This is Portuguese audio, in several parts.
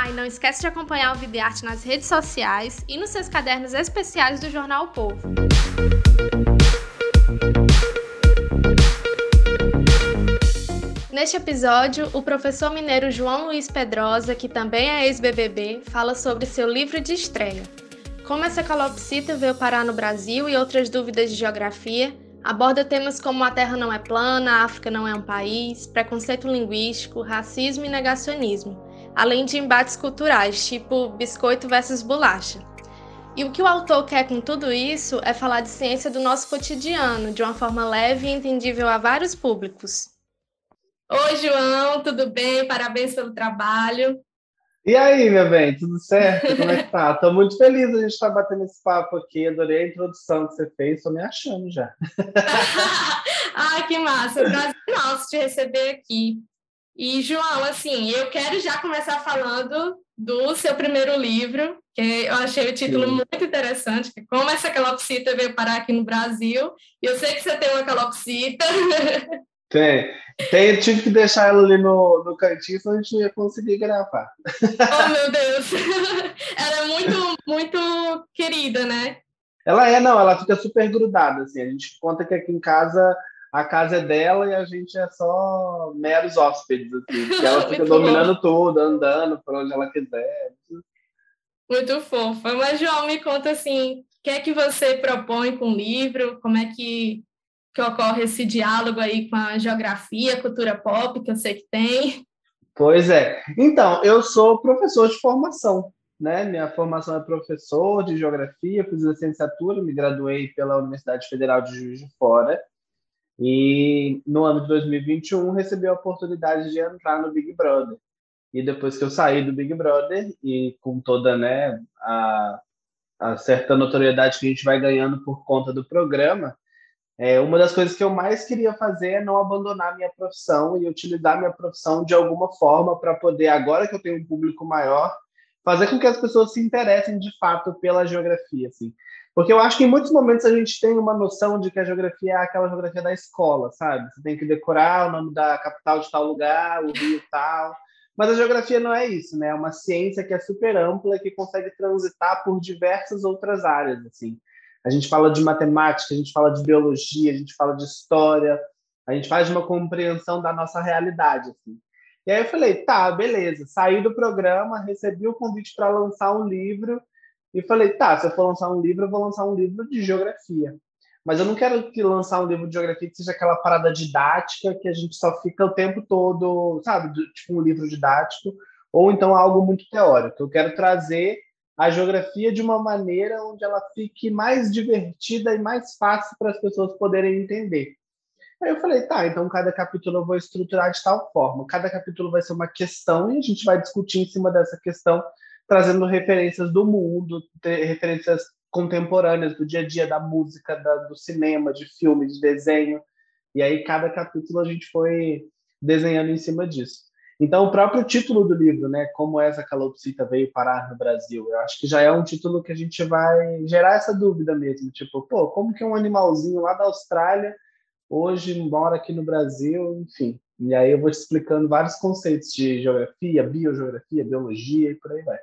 Ah, e não esquece de acompanhar o Vida e Arte nas redes sociais e nos seus cadernos especiais do jornal o Povo. Neste episódio, o professor mineiro João Luiz Pedrosa, que também é ex-BBB, fala sobre seu livro de estreia, como essa calopsita veio parar no Brasil e outras dúvidas de geografia, aborda temas como a Terra não é plana, a África não é um país, preconceito linguístico, racismo e negacionismo, além de embates culturais, tipo biscoito versus bolacha. E o que o autor quer com tudo isso é falar de ciência do nosso cotidiano, de uma forma leve e entendível a vários públicos. Oi, João, tudo bem? Parabéns pelo trabalho. E aí, meu bem, tudo certo? Como é que tá? Tô muito feliz a gente estar tá batendo esse papo aqui. Adorei a introdução que você fez, tô me achando já. ah, que massa! Prazer nosso te receber aqui. E, João, assim, eu quero já começar falando do seu primeiro livro, que eu achei o título Sim. muito interessante, que como essa calopsita veio parar aqui no Brasil. E eu sei que você tem uma calopsita. Tem. Tem, tive que deixar ela ali no, no cantinho, senão a gente não ia conseguir gravar. Oh, meu Deus! Ela é muito, muito querida, né? Ela é, não, ela fica super grudada, assim. A gente conta que aqui em casa a casa é dela e a gente é só meros hóspedes, assim. ela fica dominando bom. tudo, andando por onde ela quiser. Muito fofa. Mas, João, me conta assim, o que é que você propõe com o livro? Como é que que ocorre esse diálogo aí com a geografia, cultura pop, que eu sei que tem. Pois é. Então, eu sou professor de formação, né? Minha formação é professor de geografia, fiz licenciatura, me graduei pela Universidade Federal de Juiz de Fora. E no ano de 2021 recebi a oportunidade de entrar no Big Brother. E depois que eu saí do Big Brother e com toda, né, a, a certa notoriedade que a gente vai ganhando por conta do programa, é, uma das coisas que eu mais queria fazer é não abandonar minha profissão e utilizar minha profissão de alguma forma para poder, agora que eu tenho um público maior, fazer com que as pessoas se interessem de fato pela geografia, assim. Porque eu acho que em muitos momentos a gente tem uma noção de que a geografia é aquela geografia da escola, sabe? Você tem que decorar o nome da capital de tal lugar, o rio tal. Mas a geografia não é isso, né? É uma ciência que é super ampla que consegue transitar por diversas outras áreas, assim. A gente fala de matemática, a gente fala de biologia, a gente fala de história, a gente faz uma compreensão da nossa realidade. Assim. E aí eu falei, tá, beleza. Saí do programa, recebi o convite para lançar um livro e falei, tá, se eu for lançar um livro, eu vou lançar um livro de geografia. Mas eu não quero que lançar um livro de geografia que seja aquela parada didática que a gente só fica o tempo todo, sabe, tipo um livro didático, ou então algo muito teórico. Eu quero trazer a geografia de uma maneira onde ela fique mais divertida e mais fácil para as pessoas poderem entender. Aí eu falei, tá, então cada capítulo eu vou estruturar de tal forma. Cada capítulo vai ser uma questão e a gente vai discutir em cima dessa questão, trazendo referências do mundo, referências contemporâneas do dia a dia da música, da, do cinema, de filme, de desenho. E aí cada capítulo a gente foi desenhando em cima disso. Então, o próprio título do livro, né, como essa calopsita veio parar no Brasil, eu acho que já é um título que a gente vai gerar essa dúvida mesmo, tipo, pô, como que um animalzinho lá da Austrália hoje mora aqui no Brasil, enfim. E aí eu vou te explicando vários conceitos de geografia, biogeografia, biologia e por aí vai.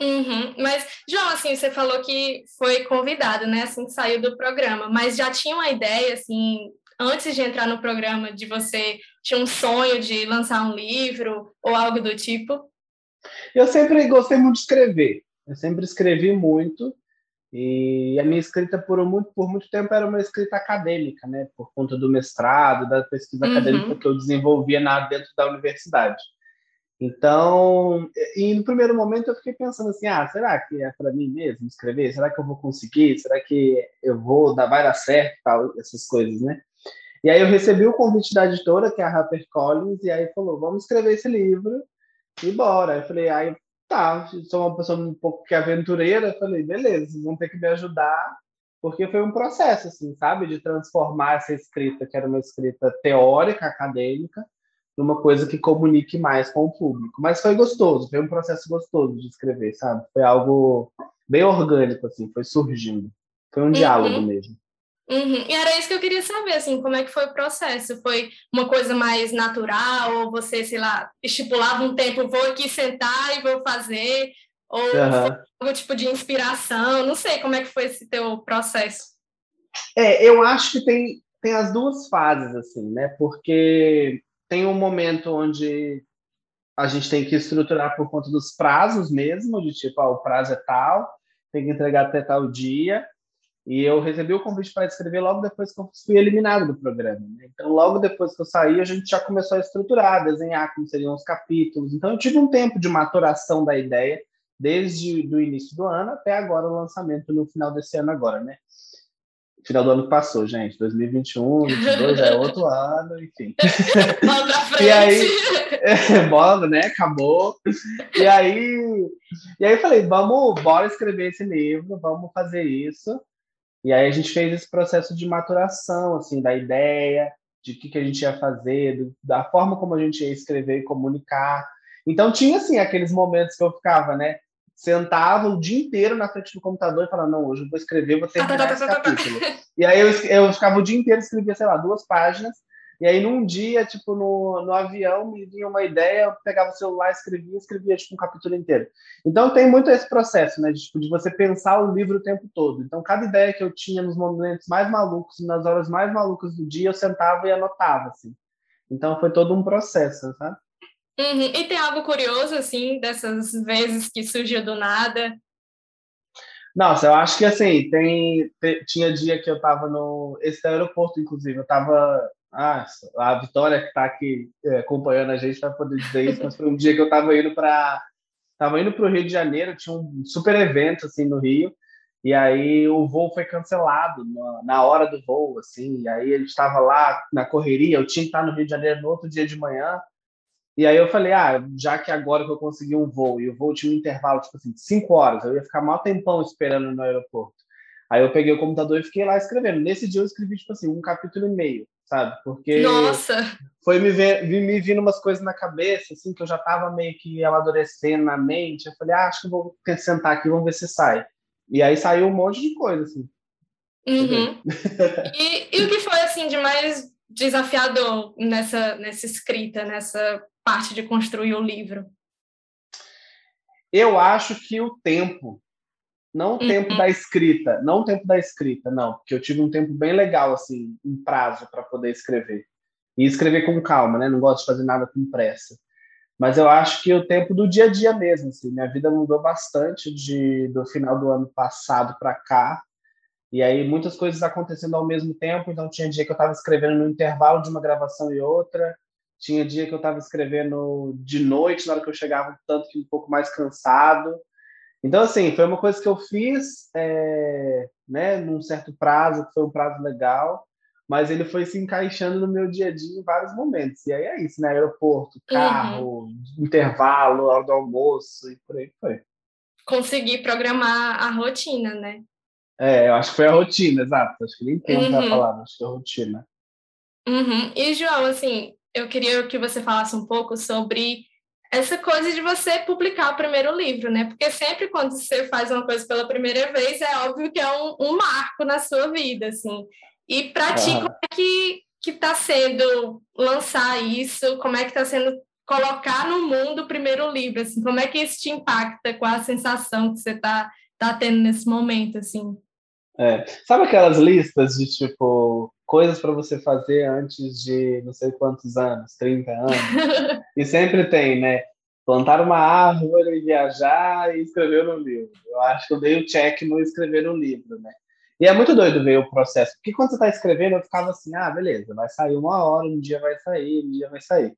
Uhum. Mas, João, assim, você falou que foi convidado, né, assim, que saiu do programa, mas já tinha uma ideia, assim, antes de entrar no programa, de você tinha um sonho de lançar um livro ou algo do tipo? Eu sempre gostei muito de escrever. Eu sempre escrevi muito e a minha escrita por muito, por muito tempo era uma escrita acadêmica, né? Por conta do mestrado, da pesquisa uhum. acadêmica que eu desenvolvia na, dentro da universidade. Então, e no primeiro momento eu fiquei pensando assim, ah, será que é para mim mesmo escrever? Será que eu vou conseguir? Será que eu vou dar vai dar certo, tal, essas coisas, né? E aí eu recebi o convite da editora, que é a HarperCollins, e aí falou, vamos escrever esse livro. e bora. Eu falei, aí tá, sou uma pessoa um pouco que aventureira, eu falei, beleza, vão ter que me ajudar, porque foi um processo, assim, sabe, de transformar essa escrita, que era uma escrita teórica, acadêmica, numa coisa que comunique mais com o público. Mas foi gostoso, foi um processo gostoso de escrever, sabe? Foi algo bem orgânico, assim, foi surgindo. Foi um uhum. diálogo mesmo. Uhum. E era isso que eu queria saber, assim, como é que foi o processo? Foi uma coisa mais natural, ou você, sei lá, estipulava um tempo, vou aqui sentar e vou fazer, ou uhum. algum tipo de inspiração, não sei como é que foi esse teu processo. É, eu acho que tem, tem as duas fases, assim, né, porque tem um momento onde a gente tem que estruturar por conta dos prazos mesmo, de tipo, ah, o prazo é tal, tem que entregar até tal dia, e eu recebi o convite para escrever logo depois que eu fui eliminado do programa. Né? Então, logo depois que eu saí, a gente já começou a estruturar, desenhar como seriam os capítulos. Então, eu tive um tempo de maturação da ideia, desde o início do ano até agora o lançamento no final desse ano agora, né? Final do ano que passou, gente. 2021, 2022 é outro ano, enfim. Bola pra frente. E aí, é, bola, né? Acabou. E aí, e aí eu falei, vamos, bora escrever esse livro, vamos fazer isso. E aí a gente fez esse processo de maturação, assim, da ideia, de o que, que a gente ia fazer, do, da forma como a gente ia escrever e comunicar. Então tinha, assim, aqueles momentos que eu ficava, né? Sentava o dia inteiro na frente do computador e falava, não, hoje eu vou escrever, vou terminar esse capítulo. E aí eu, eu ficava o dia inteiro, escrevia, sei lá, duas páginas, e aí, num dia, tipo, no, no avião, me vinha uma ideia, eu pegava o celular, escrevia, escrevia, tipo, um capítulo inteiro. Então, tem muito esse processo, né, de, tipo, de você pensar o livro o tempo todo. Então, cada ideia que eu tinha nos momentos mais malucos, nas horas mais malucas do dia, eu sentava e anotava, assim. Então, foi todo um processo, sabe? Uhum. E tem algo curioso, assim, dessas vezes que surgiu do nada? Nossa, eu acho que, assim, tem, tinha dia que eu tava no... Esse aeroporto, inclusive, eu tava ah, a Vitória que está aqui é, acompanhando a gente vai poder dizer isso, mas foi um dia que eu estava indo para estava indo para o Rio de Janeiro, tinha um super evento assim no Rio, e aí o voo foi cancelado na, na hora do voo, assim, e aí gente estava lá na correria, eu tinha que estar no Rio de Janeiro no outro dia de manhã, e aí eu falei, ah, já que agora que eu consegui um voo, e o voo tinha um intervalo, tipo assim, de cinco horas, eu ia ficar mal tempão esperando no aeroporto. Aí eu peguei o computador e fiquei lá escrevendo. Nesse dia eu escrevi, tipo assim, um capítulo e meio sabe? Porque Nossa. foi me, ver, me vindo umas coisas na cabeça, assim, que eu já estava meio que amadurecendo na mente. Eu falei, ah, acho que vou sentar aqui, vamos ver se sai. E aí saiu um monte de coisa, assim. Uhum. e, e o que foi, assim, de mais desafiador nessa, nessa escrita, nessa parte de construir o livro? Eu acho que o tempo, não o uhum. tempo da escrita, não o tempo da escrita, não, porque eu tive um tempo bem legal, assim, em prazo para poder escrever. E escrever com calma, né? Não gosto de fazer nada com pressa. Mas eu acho que o tempo do dia a dia mesmo, assim, minha vida mudou bastante de do final do ano passado para cá. E aí muitas coisas acontecendo ao mesmo tempo, então tinha dia que eu estava escrevendo no intervalo de uma gravação e outra, tinha dia que eu estava escrevendo de noite, na hora que eu chegava tanto que um pouco mais cansado. Então, assim, foi uma coisa que eu fiz é, né, num certo prazo, que foi um prazo legal, mas ele foi se encaixando no meu dia a dia em vários momentos. E aí é isso, né? Aeroporto, carro, uhum. intervalo, hora do almoço e por aí foi. Conseguir programar a rotina, né? É, eu acho que foi a rotina, exato. Acho que nem tempo uhum. a palavra, acho que é a rotina. Uhum. E, João, assim, eu queria que você falasse um pouco sobre essa coisa de você publicar o primeiro livro, né? Porque sempre quando você faz uma coisa pela primeira vez, é óbvio que é um, um marco na sua vida, assim. E para ti, como é que que está sendo lançar isso? Como é que está sendo colocar no mundo o primeiro livro? Assim, como é que isso te impacta? Qual a sensação que você está tá tendo nesse momento, assim? É. Sabe aquelas listas de tipo coisas para você fazer antes de não sei quantos anos, 30 anos? e sempre tem, né? Plantar uma árvore, viajar e escrever um livro. Eu acho que eu dei o check no escrever um livro, né? E é muito doido ver o processo, porque quando você está escrevendo, eu ficava assim, ah, beleza, vai sair uma hora, um dia vai sair, um dia vai sair.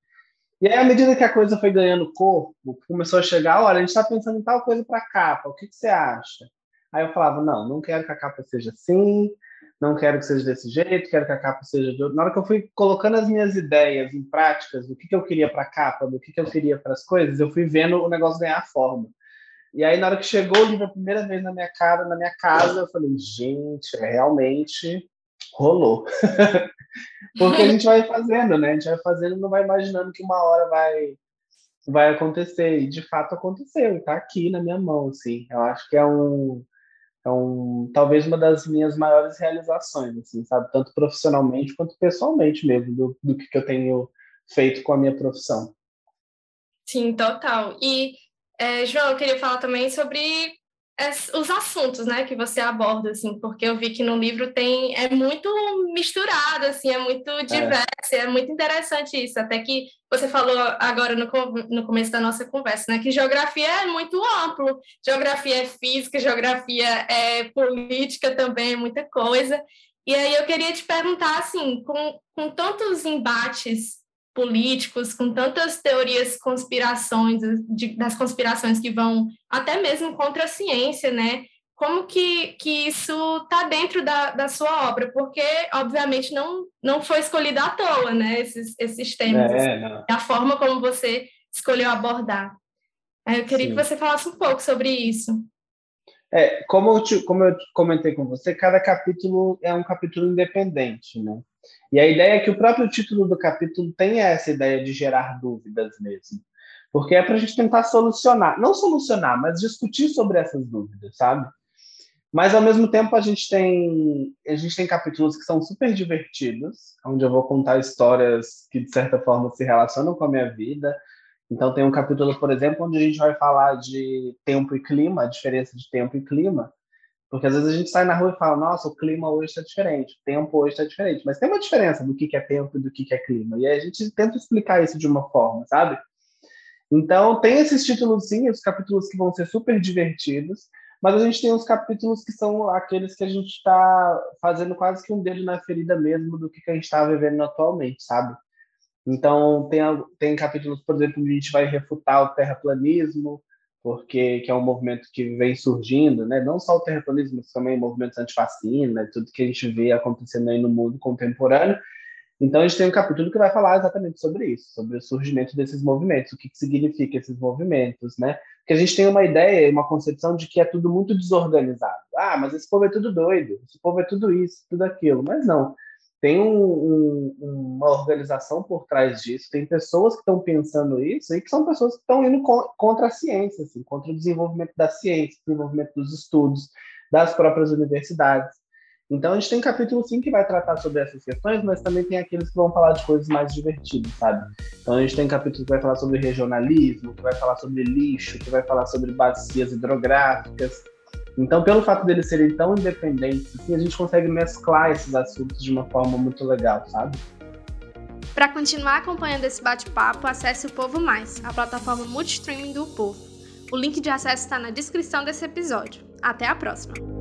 E aí, à medida que a coisa foi ganhando corpo, começou a chegar, olha, a gente está pensando em tal coisa para capa, o que, que você acha? Aí eu falava, não, não quero que a capa seja assim, não quero que seja desse jeito, quero que a capa seja de outro. Na hora que eu fui colocando as minhas ideias em práticas, do que, que eu queria para a capa, do que, que eu queria para as coisas, eu fui vendo o negócio ganhar forma. E aí, na hora que chegou o livro a primeira vez na minha cara, na minha casa, eu falei, gente, é, realmente rolou. Porque a gente vai fazendo, né? A gente vai fazendo não vai imaginando que uma hora vai vai acontecer. E de fato aconteceu, está aqui na minha mão, assim. Eu acho que é um um, talvez uma das minhas maiores realizações, assim, sabe? Tanto profissionalmente quanto pessoalmente mesmo, do, do que, que eu tenho feito com a minha profissão. Sim, total. E, é, João, eu queria falar também sobre os assuntos, né, que você aborda, assim, porque eu vi que no livro tem é muito misturado, assim, é muito é. diverso, é, é muito interessante isso, até que você falou agora no, no começo da nossa conversa, né, que geografia é muito amplo, geografia é física, geografia é política também, é muita coisa, e aí eu queria te perguntar, assim, com, com tantos embates políticos, com tantas teorias conspirações, de, das conspirações que vão até mesmo contra a ciência, né? Como que, que isso está dentro da, da sua obra? Porque, obviamente, não, não foi escolhido à toa, né? Esses, esses temas, é, assim, a forma como você escolheu abordar. Eu queria Sim. que você falasse um pouco sobre isso. É, como eu, te, como eu comentei com você, cada capítulo é um capítulo independente, né? E a ideia é que o próprio título do capítulo tenha essa ideia de gerar dúvidas mesmo. Porque é para a gente tentar solucionar, não solucionar, mas discutir sobre essas dúvidas, sabe? Mas ao mesmo tempo a gente tem a gente tem capítulos que são super divertidos, onde eu vou contar histórias que de certa forma se relacionam com a minha vida. Então tem um capítulo, por exemplo, onde a gente vai falar de tempo e clima, a diferença de tempo e clima. Porque às vezes a gente sai na rua e fala, nossa, o clima hoje está diferente, o tempo hoje está diferente. Mas tem uma diferença do que é tempo e do que é clima. E a gente tenta explicar isso de uma forma, sabe? Então, tem esses títulos, sim, os capítulos que vão ser super divertidos, mas a gente tem os capítulos que são aqueles que a gente está fazendo quase que um dedo na ferida mesmo do que, que a gente está vivendo atualmente, sabe? Então, tem, tem capítulos, por exemplo, onde a gente vai refutar o terraplanismo, porque que é um movimento que vem surgindo, né? Não só o terraplanismo, mas também movimentos antifacina, tudo que a gente vê acontecendo aí no mundo contemporâneo. Então a gente tem um capítulo que vai falar exatamente sobre isso, sobre o surgimento desses movimentos, o que, que significa esses movimentos, né? Porque a gente tem uma ideia, uma concepção de que é tudo muito desorganizado. Ah, mas esse povo é tudo doido, esse povo é tudo isso, tudo aquilo. Mas não tem um, um, uma organização por trás disso, tem pessoas que estão pensando isso e que são pessoas que estão indo contra a ciência, assim, contra o desenvolvimento da ciência, desenvolvimento dos estudos, das próprias universidades. Então, a gente tem capítulo sim que vai tratar sobre essas questões, mas também tem aqueles que vão falar de coisas mais divertidas, sabe? Então, a gente tem capítulo que vai falar sobre regionalismo, que vai falar sobre lixo, que vai falar sobre bacias hidrográficas, então, pelo fato deles serem tão independentes, assim, a gente consegue mesclar esses assuntos de uma forma muito legal, sabe? Para continuar acompanhando esse bate-papo, acesse o Povo Mais, a plataforma multistreaming do Povo. O link de acesso está na descrição desse episódio. Até a próxima!